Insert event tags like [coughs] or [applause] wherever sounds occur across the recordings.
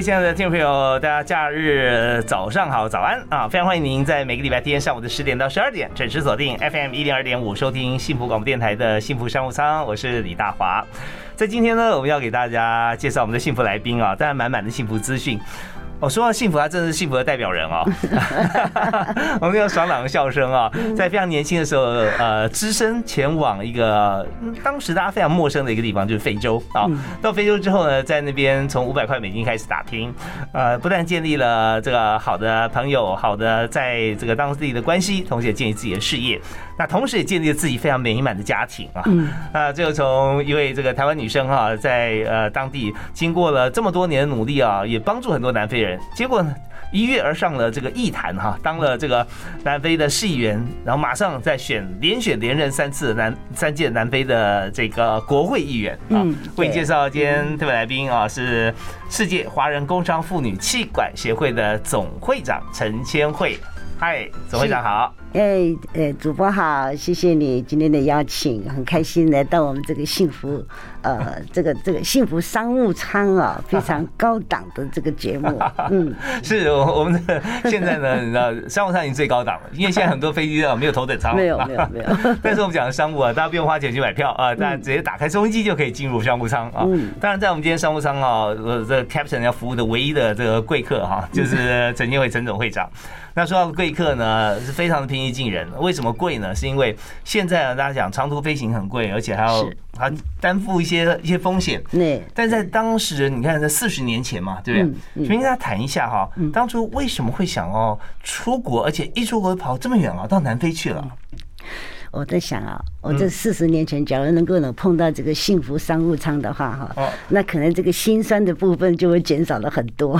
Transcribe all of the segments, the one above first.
亲爱的听众朋友，大家假日早上好，早安啊！非常欢迎您在每个礼拜天上午的十点到十二点准时锁定 FM 一零二点五，收听幸福广播电台的幸福商务舱，我是李大华。在今天呢，我们要给大家介绍我们的幸福来宾啊，当然满满的幸福资讯。哦，说到幸福，他真的是幸福的代表人哦。[laughs] 我们有爽朗的笑声啊，在非常年轻的时候，呃，只身前往一个当时大家非常陌生的一个地方，就是非洲啊。到非洲之后呢，在那边从五百块美金开始打拼，呃，不但建立了这个好的朋友，好的在这个当地的关系，同时也建立自己的事业。那同时也建立了自己非常美满的家庭啊。那最后从一位这个台湾女生哈，在呃当地经过了这么多年的努力啊，也帮助很多南非人。结果呢，一跃而上了这个艺坛哈，当了这个南非的市议员，然后马上再选连选连任三次南三届南非的这个国会议员啊。为你介绍今天特别来宾啊，是世界华人工商妇女气管协会的总会长陈千惠。嗨，总会长好。哎，哎，主播好，谢谢你今天的邀请，很开心来到我们这个幸福，呃，这个这个幸福商务舱啊，[laughs] 非常高档的这个节目。嗯，[laughs] 是我我们的现在呢，你知道商务舱已经最高档了，因为现在很多飞机啊没有头等舱，没有没有没有。[laughs] 但是我们讲的商务啊，大家不用花钱去买票啊，大家直接打开收音机就可以进入商务舱啊。当然，在我们今天商务舱啊，呃，这 Captain 要服务的唯一的这个贵客哈，就是陈建伟陈总会长。那说到贵客呢，是非常的平易近人。为什么贵呢？是因为现在呢，大家讲长途飞行很贵，而且还要还担负一些一些风险。对。但在当时，你看在四十年前嘛，对不对？先跟大家谈一下哈，当初为什么会想要出国，而且一出国跑这么远啊，到南非去了。我在想啊，我这四十年前，假如能够能碰到这个幸福商务舱的话，哈，那可能这个心酸的部分就会减少了很多。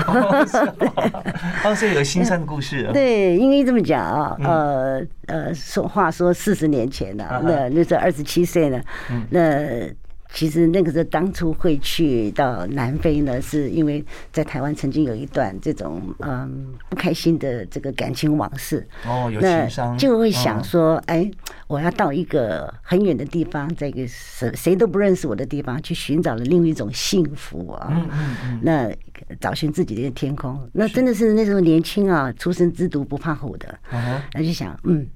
哦，所以有心酸的故事。对，因为这么讲啊，呃呃，说话说四十年前呢，那那时候二十七岁呢，那。其实那个时候当初会去到南非呢，是因为在台湾曾经有一段这种嗯不开心的这个感情往事哦，有情伤，就会想说，哎，我要到一个很远的地方，在一个谁谁都不认识我的地方，去寻找了另一种幸福啊。嗯嗯嗯。那找寻自己的天空，那真的是那时候年轻啊，初生之犊不怕虎的。嗯那就想，嗯。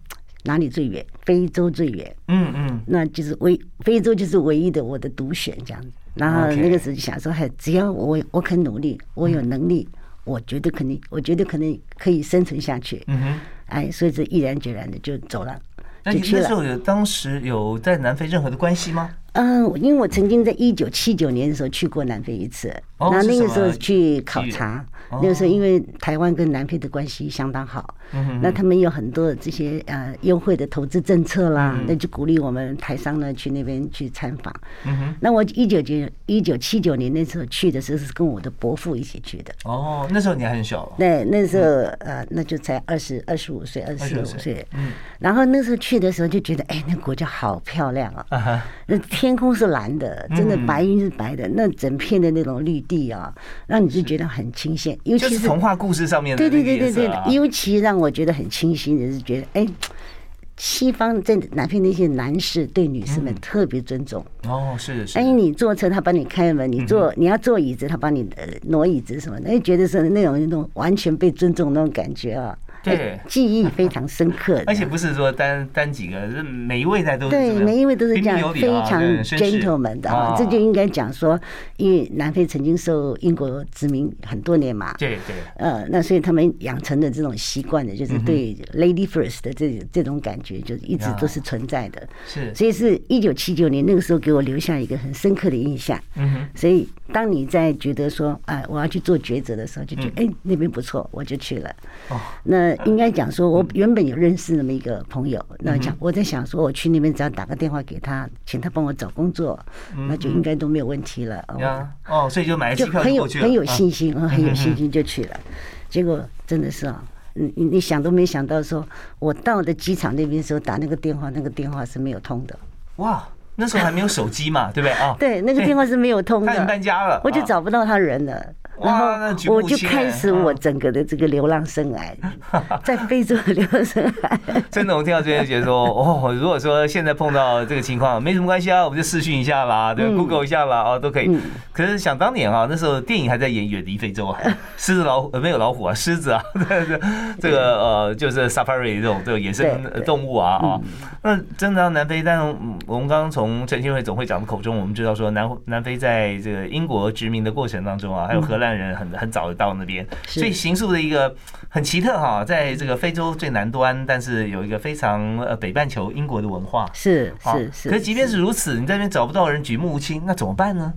哪里最远？非洲最远。嗯嗯，那就是唯非洲就是唯一的我的独选这样子。然后那个时候就想说，还只要我我肯努力，我有能力，我绝对肯定，我绝对可能可以生存下去。嗯哼，哎，所以这毅然决然的就走了。那你那时候有当时有在南非任何的关系吗？嗯，因为我曾经在一九七九年的时候去过南非一次，那那个时候去考察，那个时候因为台湾跟南非的关系相当好，那他们有很多这些呃优惠的投资政策啦，那就鼓励我们台商呢去那边去参访。那我一九九一九七九年那时候去的时候是跟我的伯父一起去的。哦，那时候你还很小。对，那时候呃那就才二十二十五岁，二十五岁。嗯，然后那时候去的时候就觉得，哎，那国家好漂亮啊，那。天空是蓝的，真的白云是白的，那整片的那种绿地啊，让你就觉得很清新。尤其是童话故事上面的对对对对对，尤其让我觉得很清新的是觉得，哎，西方在南非那些男士对女士们特别尊重。哦，是是。哎，你坐车他帮你开门，你坐你要坐椅子他帮你挪椅子什么，哎，觉得是那种那种完全被尊重那种感觉啊。对，记忆非常深刻，而且不是说单单几个，是每一位在都对，每一位都是这样非常 gentleman 的啊，这就应该讲说，因为南非曾经受英国殖民很多年嘛，对对，呃，那所以他们养成的这种习惯的，就是对 lady first 的这这种感觉，就是一直都是存在的，是，所以是一九七九年那个时候给我留下一个很深刻的印象，嗯哼，所以当你在觉得说，哎，我要去做抉择的时候，就觉得哎那边不错，我就去了，哦，那。那应该讲说，我原本有认识那么一个朋友，那讲我在想说，我去那边只要打个电话给他，请他帮我找工作，那就应该都没有问题了。呀，哦，所以就买了机票很有很有信心啊，很有信心就去了。结果真的是啊，你你想都没想到，说我到的机场那边时候打那个电话，那个电话是没有通的。哇！那时候还没有手机嘛，对不对啊？[laughs] 对，那个电话是没有通的。[laughs] 他搬家了，我就找不到他人了。然后我就开始我整个的这个流浪生涯，[laughs] 在非洲的流浪生涯。真的，我听到这边觉得说，哦，如果说现在碰到这个情况，没什么关系啊，我们就试训一下啦，对，Google 一下啦，哦，都可以。可是想当年啊，那时候电影还在演《远离非洲》啊，[laughs] 狮子老虎没有老虎啊，狮子啊，[laughs] 这个呃，就是 Safari 这种这个野生动物啊啊。那真的南非，但我们刚刚从陈庆会总会长的口中，我们知道说南南非在这个英国殖民的过程当中啊，还有荷兰。兰人很很早就到那边，所以行宿的一个很奇特哈，在这个非洲最南端，但是有一个非常呃北半球英国的文化，是是是。可是即便是如此，你在那边找不到人举目无亲，那怎么办呢？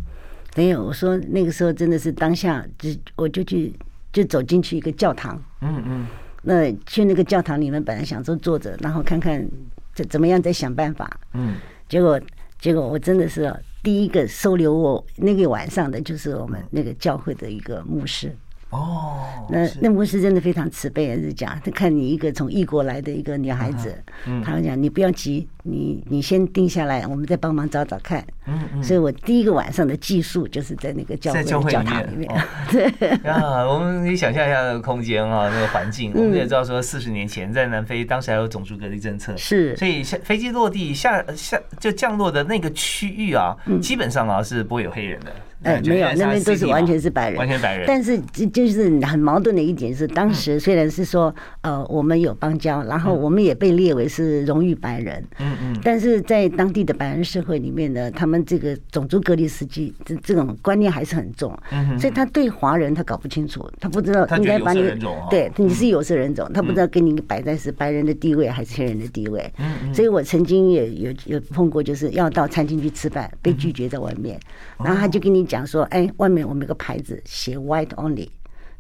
没有，我说那个时候真的是当下，就我就去就走进去一个教堂，嗯嗯，那去那个教堂里面，本来想说坐着，然后看看怎怎么样再想办法，嗯，结果结果我真的是。第一个收留我那个晚上的，就是我们那个教会的一个牧师。哦，那那牧师真的非常慈悲，是讲他看你一个从异国来的一个女孩子，他讲你不要急，你你先定下来，我们再帮忙找找看。嗯嗯，所以我第一个晚上的寄宿就是在那个教会教堂里面。[laughs] 对啊，我们可以想象一下那个空间啊，那个环境。我们也知道说，四十年前在南非，当时还有种族隔离政策，是，所以下飞机落地下下就降落的那个区域啊，基本上啊是不会有黑人的。哎，没有，那边都是完全是白人，完全白人。但是就就是很矛盾的一点是，当时虽然是说，呃，我们有邦交，然后我们也被列为是荣誉白人，嗯嗯，但是在当地的白人社会里面呢，他们这个种族隔离实际这这种观念还是很重，嗯所以他对华人他搞不清楚，他不知道应该把你对你是有色人种，他不知道给你摆在是白人的地位还是黑人的地位，所以我曾经也有有碰过，就是要到餐厅去吃饭，被拒绝在外面，然后他就跟你。讲说，哎，外面我们有个牌子写 white only，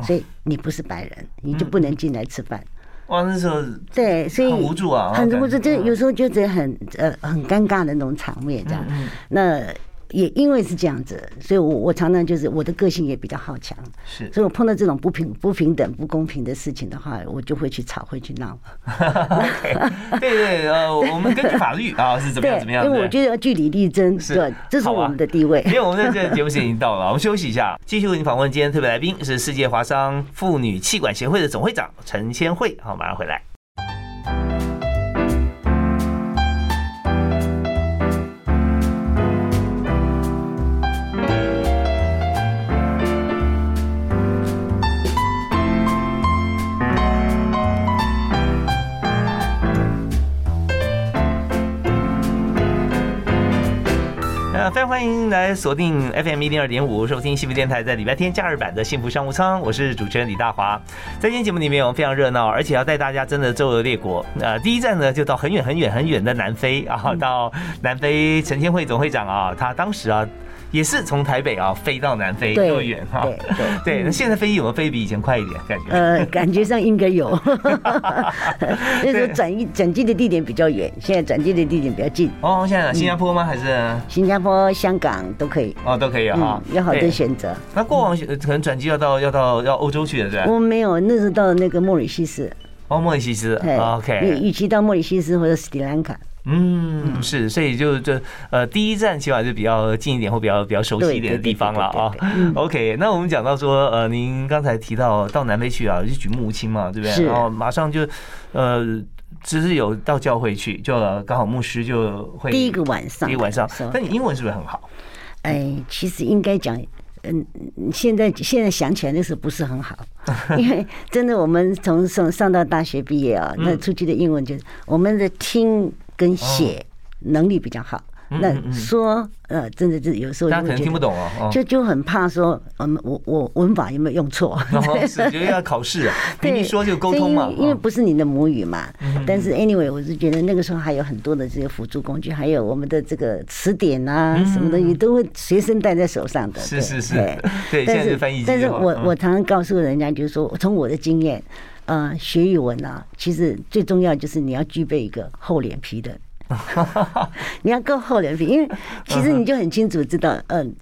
所以你不是白人，你就不能进来吃饭。哇，那时候对，所以很无助啊，很无助，就有时候就觉得很呃很尴尬的那种场面，这样。那。也因为是这样子，所以我我常常就是我的个性也比较好强，是，所以我碰到这种不平不平等不公平的事情的话，我就会去吵，会去闹。[laughs] 对对呃，我们根据法律啊是怎么样怎么样，因为我觉得要据理力争，是，这是我们的地位。因为我们的这个节目时间已经到了，我们休息一下，继续为您访问今天特别来宾是世界华商妇女气管协会的总会长陈千惠，好，马上回来。非常欢迎来锁定 FM 一零二点五，收听幸福电台在礼拜天假日版的幸福商务舱，我是主持人李大华。在今天节目里面，我们非常热闹，而且要带大家真的周游列国。呃，第一站呢，就到很远很远很远的南非啊，到南非陈千惠总会长啊，他当时啊。也是从台北啊飞到南非那么远哈，对对对。[laughs] 那现在飞机有没有飞比以前快一点？感觉呃，感觉上应该有。[laughs] 就是转移转机的地点比较远，现在转机的地点比较近。哦，现在新加坡吗？还是新加坡、香港都可以？哦，都可以啊，有好多选择。那过往可能转机要到要到要欧洲去的，对吧？我没有，那是到那个莫里西斯。哦，莫里西斯。OK。与与其到莫里西斯或者斯里兰卡。嗯，是，所以就就呃，第一站起码就比较近一点或比较比较熟悉一点的地方了啊。[laughs] OK，那我们讲到说，呃，您刚才提到到南非去啊，就举目无亲嘛，对不对？然后马上就呃，只是有到教会去，就刚好牧师就会第一个晚上，第一个晚上。那你英文是不是很好？哎，其实应该讲，嗯，现在现在想起来那时候不是很好，[laughs] 因为真的我们从上上到大学毕业啊，那出去的英文就是我们的听。跟写能力比较好，那说呃，真的是有时候大家可能听不懂哦，就就很怕说，嗯，我我文法有没有用错？[laughs] 是 [laughs] 觉得要考试啊，对，说就沟通嘛，因为不是你的母语嘛。但是 anyway，我是觉得那个时候还有很多的这个辅助工具，还有我们的这个词典啊，什么东西都会随身带在手上的。是是是，对，[laughs] 但是但是我我常常告诉人家，就是说，从我的经验。呃，学语文啊，其实最重要就是你要具备一个厚脸皮的，[laughs] 你要够厚脸皮，因为 [laughs] 其实你就很清楚知道，嗯。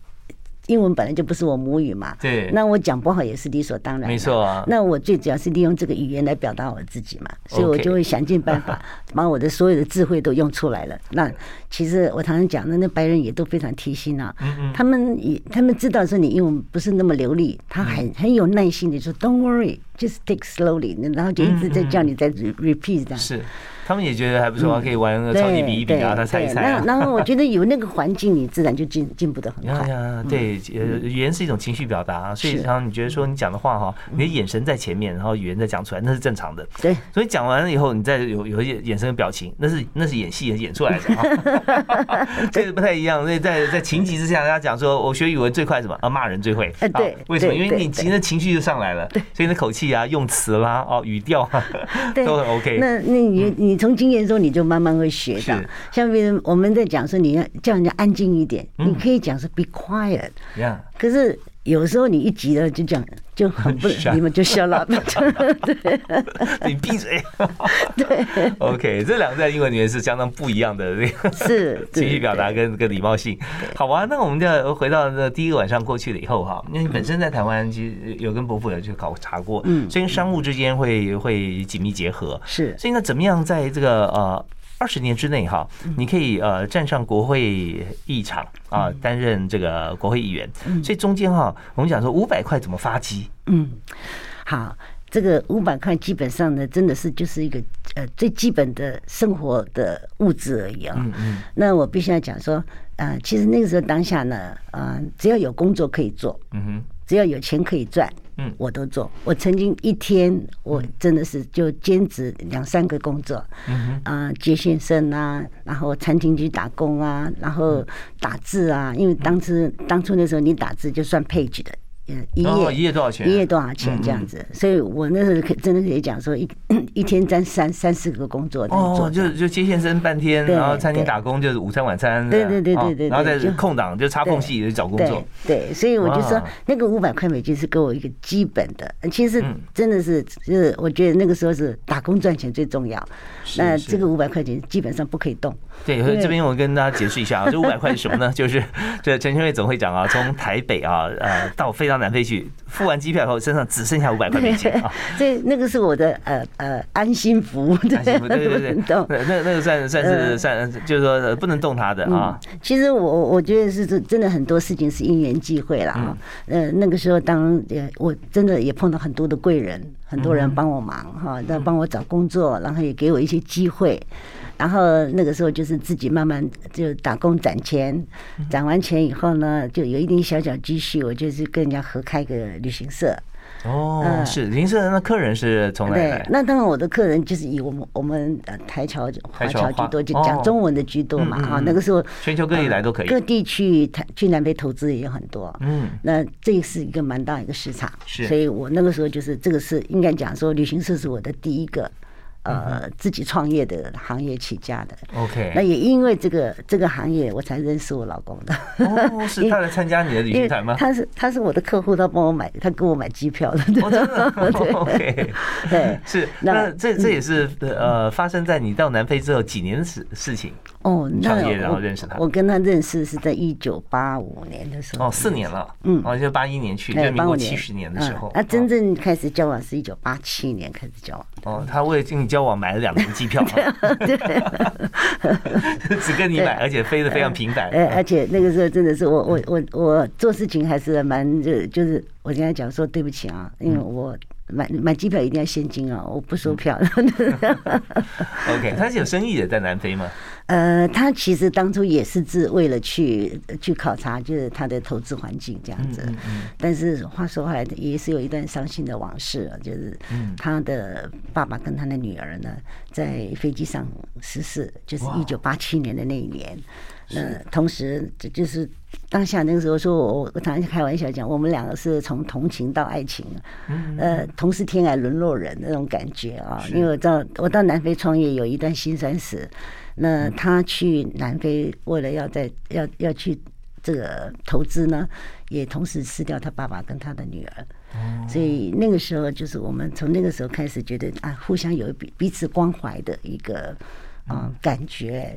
英文本来就不是我母语嘛，对，那我讲不好也是理所当然，没错啊。那我最主要是利用这个语言来表达我自己嘛，所以我就会想尽办法 [laughs] 把我的所有的智慧都用出来了。那其实我常常讲的，那白人也都非常贴心啊，他们也他们知道说你英文不是那么流利，他很很有耐心的说 Don't worry, just take slowly，然后就一直在叫你在 repeat 这样。是。他们也觉得还不错，可以玩个超级比一比啊，他猜一猜。然然后我觉得有那个环境，你自然就进进步的很快。对，呃，语言是一种情绪表达，所以然后你觉得说你讲的话哈，你的眼神在前面，然后语言再讲出来，那是正常的。对，所以讲完了以后，你再有有一些眼神的表情，那是那是演戏演出来的啊，[laughs] 这个不太一样。所以在在情急之下，大家讲说我学语文最快什么啊？骂人最会。对，为什么？因为你其实情绪就上来了，所以那口气啊、用词啦、哦语调啊都很 OK。那那你你。从经验中，你就慢慢会学到。像别人我们在讲说，你要叫人家安静一点，你可以讲是 “be quiet”。可是有时候你一急了，就讲就很不，你们就笑了。[laughs] 对，你闭嘴。[laughs] 对，OK，这两个在英文里面是相当不一样的这个是 [laughs] 情绪表达跟跟礼貌性。好啊，那我们就回到那第一个晚上过去了以后哈，因为本身在台湾其实有跟伯父有去考察过，嗯，所以商务之间会会紧密结合。是，所以那怎么样在这个呃。二十年之内哈，你可以呃站上国会议场啊，担任这个国会议员。所以中间哈，我们讲说五百块怎么发机？嗯，好，这个五百块基本上呢，真的是就是一个呃最基本的生活的物质而已啊。嗯嗯。那我必须要讲说，呃，其实那个时候当下呢，啊，只要有工作可以做，嗯哼，只要有钱可以赚。嗯，我都做。我曾经一天，我真的是就兼职两三个工作，嗯啊，接线生啊，然后餐厅去打工啊，然后打字啊，因为当时当初那时候你打字就算配置的。一页一页多少钱？一页多少钱这样子？所以我那时候可真的可以讲说，一 [coughs] 一天占三三四个工作哦，就就接线生半天，然后餐厅打工就是午餐晚餐，对对对对对，然后在空档就插缝隙去找工作。对，所以我就说那个五百块美金是给我一个基本的，其实真的是就是我觉得那个时候是打工赚钱最重要。那这个五百块钱基本上不可以动。对，这边我跟大家解释一下啊，[laughs] 这五百块是什么呢？就是 [laughs] 这陈春瑞总会长啊，从台北啊呃到非常。到南非去付完机票以后，身上只剩下五百块美金啊！这那个是我的呃呃安心服，对对对对，那那个算算是算，就是说不能动他的啊。其实我我觉得是真的很多事情是因缘际会啦啊。呃，那个时候当呃我真的也碰到很多的贵人，很多人帮我忙哈，那帮我找工作，然后也给我一些机会。然后那个时候就是自己慢慢就打工攒钱，攒完钱以后呢，就有一点小小积蓄，我就是跟人家合开个旅行社。哦，是旅行社那客人是从哪来？那当然我的客人就是以我们我们台侨华侨居多，就讲中文的居多嘛。啊，那个时候全球各地来都可以，各地去台去南非投资也有很多。嗯，那这是一个蛮大一个市场。是，所以我那个时候就是这个是应该讲说旅行社是我的第一个。呃，自己创业的行业起家的，OK，那也因为这个这个行业，我才认识我老公的。哦，[laughs] 是他来参加你的旅行团吗？他是他是我的客户，他帮我买，他给我买机票的。真的，[laughs] [laughs] OK，对，是那这这也是呃发生在你到南非之后几年的事事情。哦，创业然后认识他，我跟他认识是在一九八五年的时候。哦，四年了，嗯，哦，就八一年去，就民国七十年的时候。那真正开始交往是一九八七年开始交往。哦，他为了跟你交往买了两年机票，[laughs] 对，[laughs] 只跟你买，而且飞得非常频繁。哎，而且那个时候真的是我我我我做事情还是蛮就就是我跟他讲说对不起啊，因为我。买买机票一定要现金啊！我不收票。[laughs] OK，他是有生意的，在南非吗？呃，他其实当初也是自为了去去考察，就是他的投资环境这样子。但是话说回来，也是有一段伤心的往事啊，就是他的爸爸跟他的女儿呢，在飞机上失事，就是一九八七年的那一年。那同时，这就是当下那个时候，说我我常常开玩笑讲，我们两个是从同情到爱情，呃，同是天涯沦落人那种感觉啊。因为我到我到南非创业有一段辛酸史，那他去南非为了要在要要去这个投资呢，也同时失掉他爸爸跟他的女儿。所以那个时候就是我们从那个时候开始觉得啊，互相有彼彼此关怀的一个啊感觉。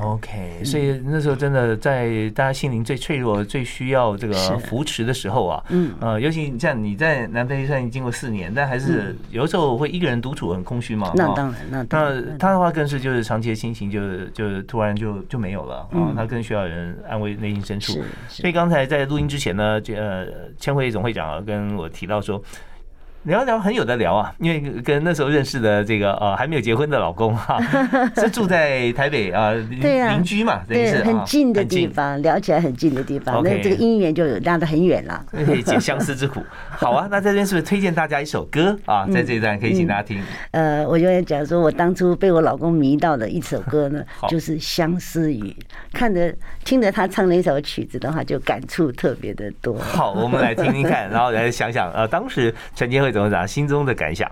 OK，所以那时候真的在大家心灵最脆弱、最需要这个扶持的时候啊，嗯，呃，尤其像你在南非虽然经过四年，但还是有时候会一个人独处很空虚嘛。那当然，那那他的话更是就是长期的心情就就突然就就没有了啊，他更需要人安慰内心深处。所以刚才在录音之前呢，呃，千惠总会长跟我提到说。聊一聊很有的聊啊，因为跟那时候认识的这个呃还没有结婚的老公哈，[laughs] 是住在台北啊，邻居嘛，对，很近的地方，聊起来很近的地方，那这个姻缘就拉得很远了，可以解相思之苦。[laughs] 好啊，那这边是不是推荐大家一首歌啊？在这一段可以请大家听。呃，我就讲说我当初被我老公迷到的一首歌呢，就是《相思雨》，看着听着他唱那首曲子的话，就感触特别的多。好，我们来听听看，[laughs] 然后来想想呃，当时陈建慧。董事长心中的感想。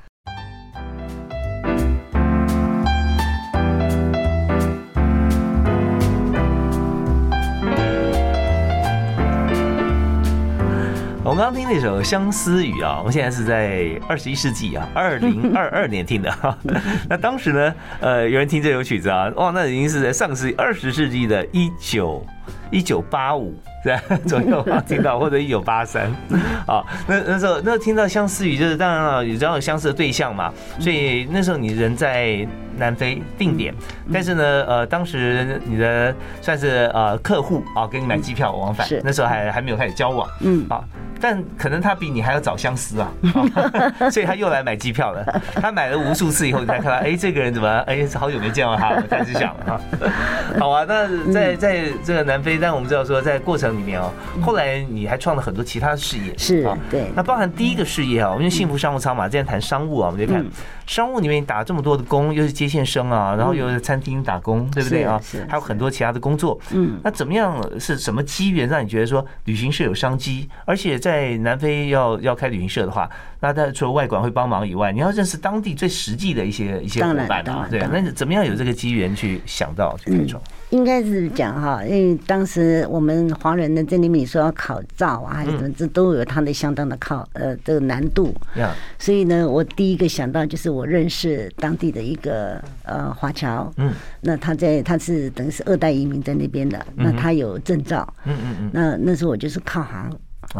我们刚刚听那首《相思雨》啊，我们现在是在二十一世纪啊，二零二二年听的哈。[laughs] 那当时呢，呃，有人听这首曲子啊，哇，那已经是在上世纪二十世纪的一九一九八五。在左右听到，或者一九八三啊，那那时候那听到相思雨，就是当然了，你知道有相似的对象嘛，所以那时候你人在南非定点，但是呢，呃，当时你的算是呃客户啊，给你买机票往返，那时候还还没有开始交往，嗯，啊，但可能他比你还要早相思啊，[laughs] [laughs] 所以他又来买机票了，他买了无数次以后，你才看到，哎，这个人怎么，哎，好久没见到他了，开始想了哈，好啊，那在在这个南非，但我们知道说在过程。里面哦，后来你还创了很多其他的事业，是啊，对。那包含第一个事业啊，我们幸福商务舱嘛，今天谈商务啊，我们就看商务里面打这么多的工，又是接线生啊，然后又是餐厅打工，对不对啊？是，还有很多其他的工作。嗯，那怎么样？是什么机缘让你觉得说旅行社有商机？而且在南非要要开旅行社的话，那他除了外管会帮忙以外，你要认识当地最实际的一些一些伙伴啊，对。那怎么样有这个机缘去想到去开创？应该是讲哈，因为当时我们华人的在里面说要考照啊，还是什么，这都有它的相当的考呃这个难度。所以呢，我第一个想到就是我认识当地的一个呃华侨，嗯，那他在他是等于是二代移民在那边的，那他有证照，嗯嗯嗯，那那时候我就是靠行。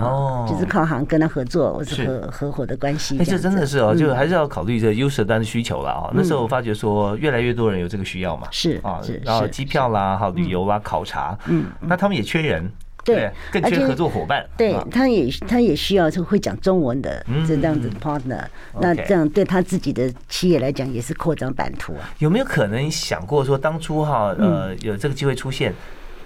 哦，就是靠行跟他合作，我是合合伙的关系。哎，这真的是哦，就还是要考虑这优势端的需求了啊。那时候我发觉说，越来越多人有这个需要嘛。是啊，然后机票啦，哈，旅游啦，考察，嗯，那他们也缺人，对，更缺合作伙伴。对，他也他也需要就会讲中文的这样子 partner。那这样对他自己的企业来讲，也是扩张版图啊。有没有可能想过说，当初哈，呃，有这个机会出现？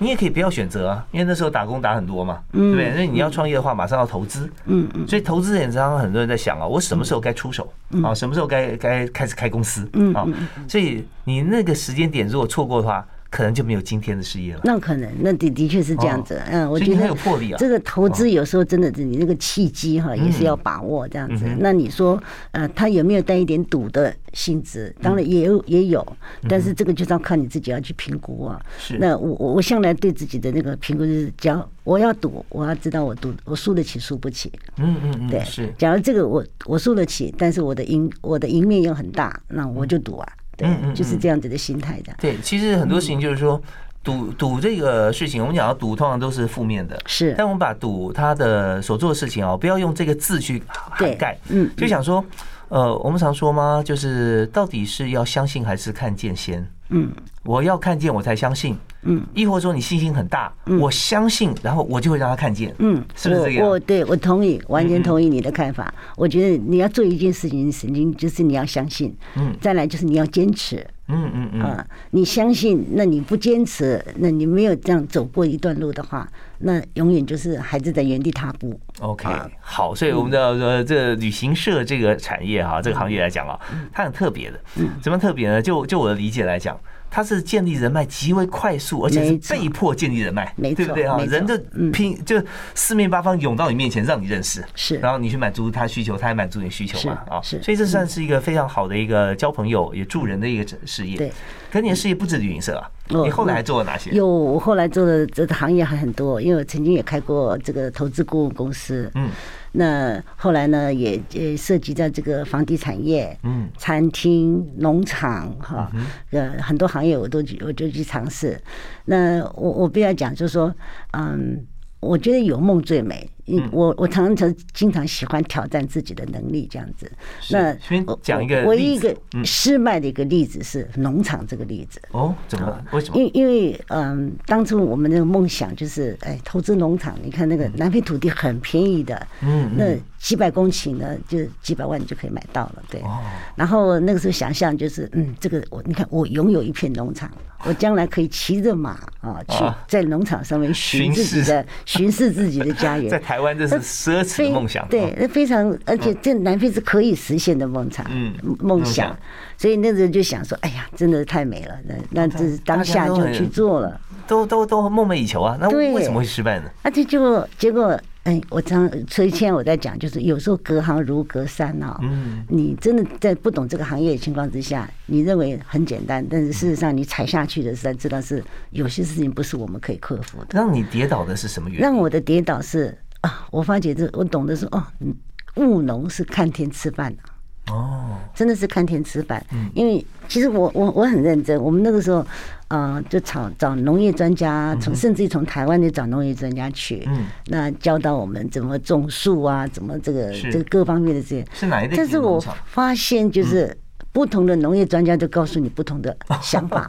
你也可以不要选择啊，因为那时候打工打很多嘛，对不对？那你要创业的话，马上要投资，嗯嗯，所以投资人常常很多人在想啊，我什么时候该出手啊？什么时候该该开始开公司啊？所以你那个时间点如果错过的话。可能就没有今天的事业了。那可能，那的的确是这样子。嗯，我觉得很有魄力啊。这个投资有时候真的是你那个契机哈，也是要把握这样子。那你说，呃，他有没有带一点赌的性质？当然也有，也有。但是这个就是要看你自己要去评估啊。是。那我我我向来对自己的那个评估就是，讲我要赌，我要知道我赌我输得起输不起。嗯嗯嗯。对。是。假如这个我我输得起，但是我的赢我的赢面又很大，那我就赌啊。嗯嗯，就是这样子的心态的。对，其实很多事情就是说，赌赌这个事情，我们讲到赌，通常都是负面的。是，但我们把赌他的所做的事情哦，不要用这个字去涵盖。嗯，就想说，呃，我们常说吗？就是到底是要相信还是看见先？嗯，我要看见我才相信。嗯，亦或者说你信心很大，我相信，然后我就会让他看见。嗯，是不是这样？我对我同意，完全同意你的看法。我觉得你要做一件事情，神经就是你要相信。嗯，再来就是你要坚持。嗯嗯嗯。啊，你相信，那你不坚持，那你没有这样走过一段路的话，那永远就是还是在原地踏步。OK，好，所以我们的说这旅行社这个产业哈，这个行业来讲啊，它很特别的。嗯，怎么特别呢？就就我的理解来讲。它是建立人脉极为快速，而且是被迫建立人脉，对不对？啊？人就拼就四面八方涌到你面前，让你认识，是，然后你去满足他需求，他也满足你需求嘛，啊，是，所以这算是一个非常好的一个交朋友也助人的一个事业。对，可你的事业不止旅行社啊，哦你后来还做了哪些？有我后来做的这个行业还很多，因为我曾经也开过这个投资顾问公司，嗯那后来呢也呃涉及在这个房地产业、嗯餐厅、农场哈，呃很多行业我都去我就去尝试。那我我不要讲，就是说，嗯。我觉得有梦最美。嗯，我我常常经常喜欢挑战自己的能力，这样子。那先讲一个唯一一个嗯失败的一个例子是农场这个例子。哦，怎么了？为什么？因因为嗯，当初我们那个梦想就是，哎，投资农场。你看那个南非土地很便宜的，嗯嗯那几百公顷呢，就几百万就可以买到了，对。哦然后那个时候想象就是，嗯，这个我你看我拥有一片农场，我将来可以骑着马啊，去啊在农场上面巡巡自己视的巡视自己的家园，[laughs] 在台湾这是奢侈的梦想。对，哦，那非常，而且这南非是可以实现的梦想，嗯梦梦想想。所以那时候就想说，哎呀，真的太美了，那那这是当下就去做了。都都都梦寐以求啊，那为什么会失败呢？而且结果结果，哎，我常所以现在我在讲，就是有时候隔行如隔山哦。嗯，你真的在不懂这个行业的情况之下，你认为很简单，但是事实上你踩下去的时候，才知道是有些事情不是我们可以克服的。让你跌倒的是什么原因？让我的跌倒是啊，我发觉这我懂得说哦，嗯务农是看天吃饭的。哦，真的是看天吃饭，因为其实我我我很认真，我们那个时候，呃，就找找农业专家，从甚至于从台湾就找农业专家去，嗯那教导我们怎么种树啊，怎么这个这个各方面的这些。是哪一类但是我？发现就是。不同的农业专家都告诉你不同的 [laughs] 想法，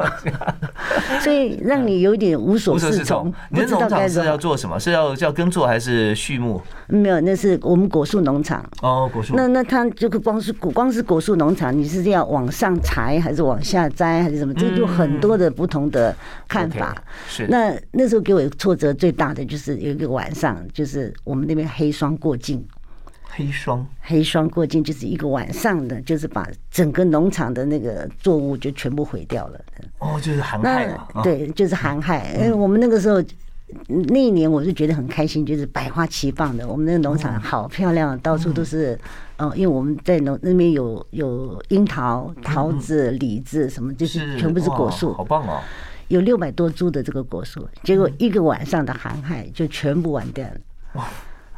所以让你有点无所适适从从，。你的不知道农场是。要做什么？是要是要耕作还是畜牧？没有，那是我们果树农场。哦，果树。那那它这个光是果光是果树农场，你是要往上裁还是往下摘还是什么？这个就很多的不同的看法。是那那时候给我挫折最大的就是有一个晚上，就是我们那边黑霜过境，黑霜。黑霜过境就是一个晚上的，就是把整个农场的那个作物就全部毁掉了。哦，就是寒害那对，就是寒害。因为我们那个时候。那一年我就觉得很开心，就是百花齐放的。我们那个农场好漂亮，到处都是，哦，因为我们在农那边有有樱桃、桃子、李子什么，就是全部是果树好，棒哦。有六百多株的这个果树。结果一个晚上的寒害就全部完蛋了。哇！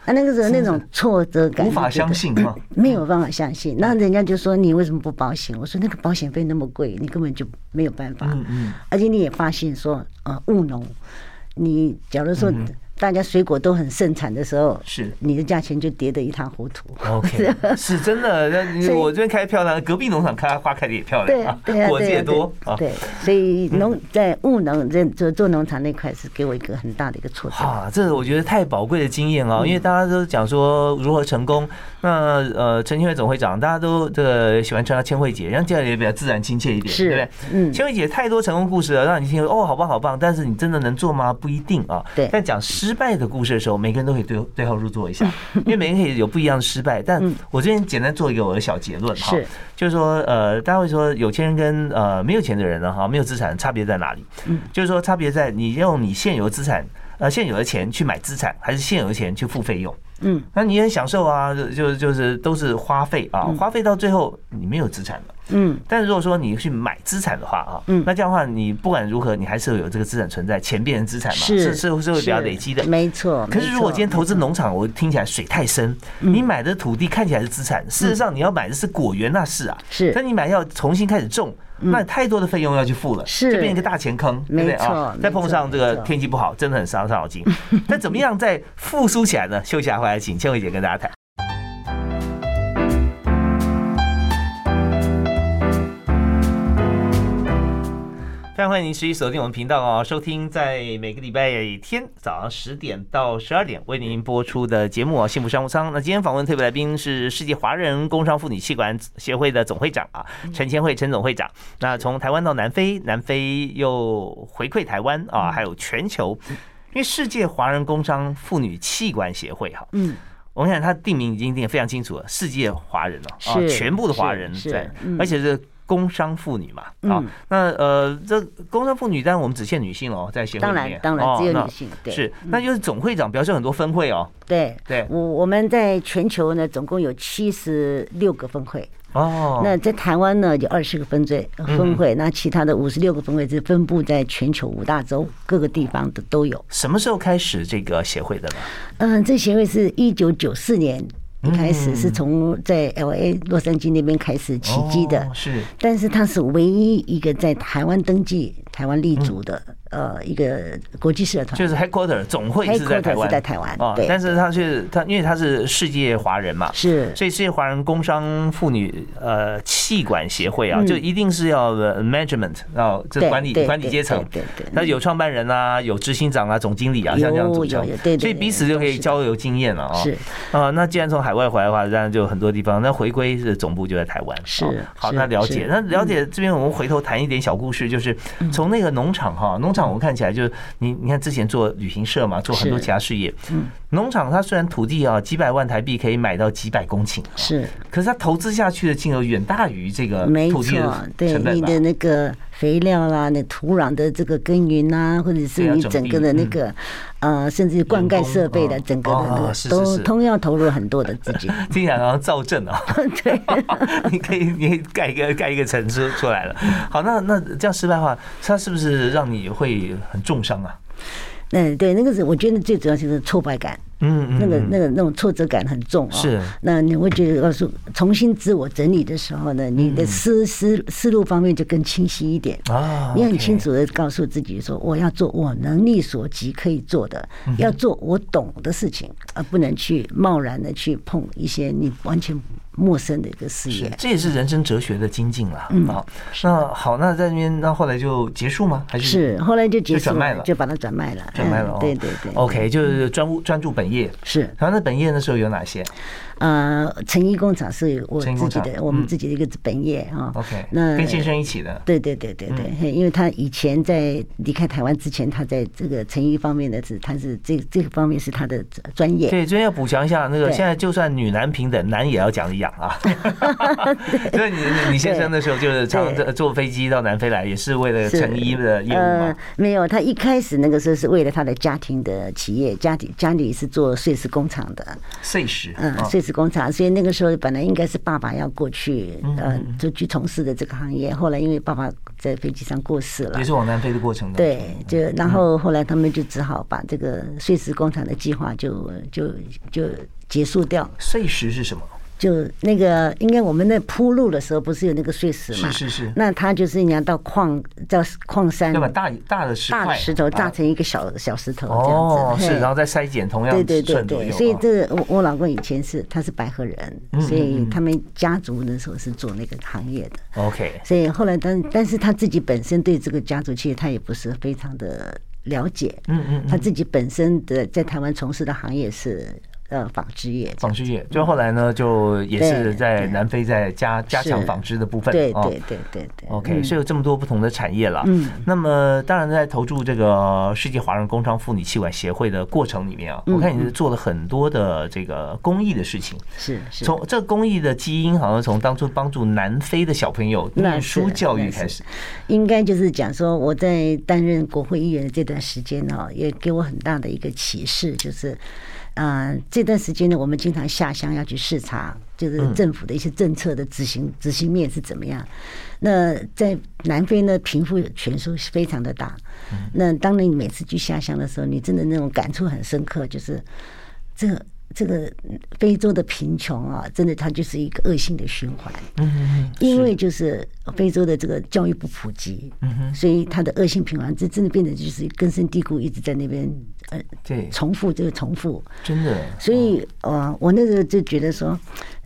啊，那个时候那种挫折感，无法相信吗？没有办法相信。那人家就说你为什么不保险？我说那个保险费那么贵，你根本就没有办法。嗯嗯。而且你也发现说，呃，务农，你假如说大家水果都很盛产的时候，是你的价钱就跌得一塌糊涂。OK，[laughs] 是真的。那我这边开漂亮，隔壁农场开花开的也漂对亮啊，对啊，果子也多啊。对，所以农在务农这做做农场那块是给我一个很大的一个挫折。哈，这个我觉得太宝贵的经验嗯哦，因为大家都讲说如何成功。那呃，陈千惠总会长，大家都这个喜欢称他千惠姐，然后这样也比较自然亲切一点，是对不对？嗯千惠姐太多成功故事了，让你听哦，好棒好棒，但是你真的能做吗？不一定啊。对但讲失败的故事的时候，每个人都可以对对号入座一下，[laughs] 因为每个人可以有不一样的失败。但我这边简单做一个我的小结论哈就是说呃，大家会说有钱人跟呃没有钱的人呢哈，没有资产差别在哪里？嗯就是说差别在你用你现有的资产。呃，现有的钱去买资产，还是现有的钱去付费用？嗯，那你也享受啊，就就就是都是花费啊，花费到最后你没有资产了。嗯，但是如果说你去买资产的话啊，嗯那这样的话，你不管如何，你还是会有这个资产存在，钱变成资产嘛，是是是是会比较累积的。没错。可是如果今天投资农场，我听起来水太深。嗯你买的土地看起来是资产，事实上你要买的是果园，那是啊。是但你买要重新开始种，那太多的费用要去付了，是就变成一个大钱坑，对不对啊？再碰上这个天气不好，真的很伤伤脑筋。[laughs] 但怎么样再复苏起来呢？休息下回来，请千惠姐跟大家谈。非常欢迎您持续锁定我们频道哦，收听在每个礼拜天早上十点到十二点为您播出的节目哦，《幸福商务舱》。那今天访问特别来宾是世界华人工商妇女气管协会的总会长啊，陈千惠陈总会长。那从台湾到南非，南非又回馈台湾啊，还有全球，因为世界华人工商妇女器官协会哈，嗯，我想它定名已经定得非常清楚了，世界华人哦，啊，全部的华人是在而且是工商妇女嘛，啊嗯，那呃，这工商妇女当然我们只限女性哦，在协会当里面，然当然只有女性，对，是，那就是总会长表示很多分会哦，对对。我我们在全球呢，总共有七十六个分会，哦，那在台湾呢，有二十个分队分会，那其他的五十六个分会是分布在全球五大洲各个地方的都有。什么时候开始这个协会的呢？嗯，这协会是一九九四年一开始是从在 L A 洛杉矶那边开始起机的，是，但是它是唯一一个在台湾登记、台湾立足的。呃，一个国际社团就是 headquarter 总会是在台湾，在台湾哦。但是他是他，因为他是世界华人嘛，是，所以世界华人工商妇女呃气管协会啊，就一定是要 management 啊，这管理管理阶层，对对。那有创办人啊，有执行长啊，总经理啊，像这样组成，所以彼此就可以交流经验了啊。是啊，那既然从海外回来的话，当然就很多地方。那回归是总部就在台湾，是好。那了解，那了解这边我们回头谈一点小故事，就是从那个农场哈，农场我们看起来就是。你你看之前做旅行社嘛，做很多其他事业。嗯，农场它虽然土地啊几百万台币可以买到几百公顷，是，可是它投资下去的金额远大于这个土地的对你的那个肥料啦，那土壤的这个耕耘啊，或者是你整个的那个呃，甚至灌溉设备的整个的都都要投入很多的资金。[laughs] 听起来好像造镇啊，[laughs] 对，[laughs] 你可以你盖一个盖一个城市出来了。好，那那这样失败的话，它是不是让你会很重伤？啊，嗯，对，那个是我觉得最主要就是挫败感，嗯嗯，那个那个那种挫折感很重啊。是，那你会觉得告诉重新自我整理的时候呢，你的思思思路方面就更清晰一点啊。你很清楚的告诉自己说，我要做我能力所及可以做的，要做我懂的事情，而不能去贸然的去碰一些你完全。陌生的一个事业，这也是人生哲学的精进了。嗯，好，那好，那在那边，那后来就结束吗？还是是后来就结束转卖了，就把它转卖了，转卖了。对对对，OK，就是专专注本业。是，然后那本业那时候有哪些？呃，成衣工厂是我自己的，我们自己的一个本业啊。OK，那跟先生一起的。对对对对对，因为他以前在离开台湾之前，他在这个成衣方面的是，他是这这个方面是他的专业。对，专业要补强一下，那个现在就算女男平等，男也要讲养啊。[laughs] [laughs] 所以你你先生的时候就是常坐飞机到南非来，也是为了成衣的业务吗？没有，他一开始那个时候是为了他的家庭的企业，家庭家里是做碎石工厂的。碎石，嗯，碎石工厂，所以那个时候本来应该是爸爸要过去，呃，就去从事的这个行业。后来因为爸爸在飞机上过世了，也是往南飞的过程。对，就然后后来他们就只好把这个碎石工厂的计划就就就结束掉。碎石是什么？就那个，应该我们那铺路的时候，不是有那个碎石嘛？是是是。那它就是你要到矿，到矿山，要把大大的石大石头炸成一个小小石头这样子，是，然后再筛减，同样对对对对。所以这我我老公以前是他是白河人，所以他们家族那时候是做那个行业的。OK。所以后来，但但是他自己本身对这个家族其实他也不是非常的了解。嗯嗯。他自己本身的在台湾从事的行业是。呃，纺织业，纺织业，就后来呢，就也是在南非在加加强纺织的部分，对对对对对。OK，所以有这么多不同的产业了。嗯，那么当然在投注这个世界华人工商妇女气管协会的过程里面啊，我看你是做了很多的这个公益的事情。是是。从这个公益的基因，好像从当初帮助南非的小朋友念书教育开始。应该就是讲说，我在担任国会议员的这段时间呢，也给我很大的一个启示，就是。啊，这段时间呢，我们经常下乡要去视察，就是政府的一些政策的执行执行面是怎么样。那在南非呢，贫富悬殊非常的大。那当你每次去下乡的时候，你真的那种感触很深刻，就是这个。这个非洲的贫穷啊，真的它就是一个恶性的循环。嗯因为就是非洲的这个教育不普及，嗯所以它的恶性循环，这真的变得就是根深蒂固，一直在那边呃，对，重复这个重复，真的。所以呃，我那时候就觉得说，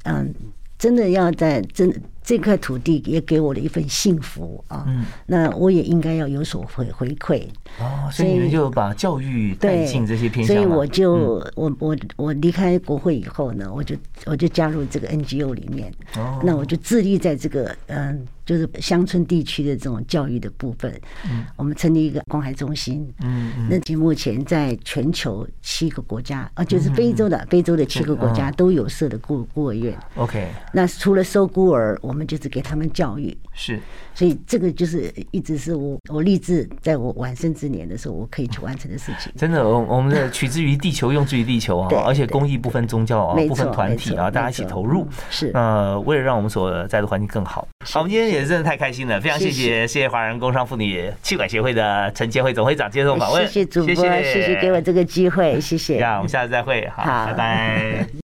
嗯，真的要在真。这块土地也给我了一份幸福啊，那我也应该要有所回回馈哦。所以你们就把教育带进这些偏向。所以我就我我我离开国会以后呢，我就我就加入这个 NGO 里面。哦，那我就致力在这个嗯。就是乡村地区的这种教育的部分，嗯，我们成立一个公海中心，嗯嗯，那目前在全球七个国家啊，就是非洲的非洲的七个国家都有设的孤孤儿院，OK。那除了收孤儿，我们们就是给他们教育。是，所以这个就是一直是我我立志在我晚生之年的时候，我可以去完成的事情。真的，我我们的取之于地球，用之于地球啊，[laughs] 而且公益不分宗教啊，不分团体啊，大家一起投入。是，呃，为了让我们所在的环境更好。好，我们今天也是真的太开心了，非常谢谢谢谢华人工商妇女气管协会的陈杰慧总会长接受访问，谢谢主播，谢谢给我这个机会，谢谢。那我们下次再会，好，拜拜。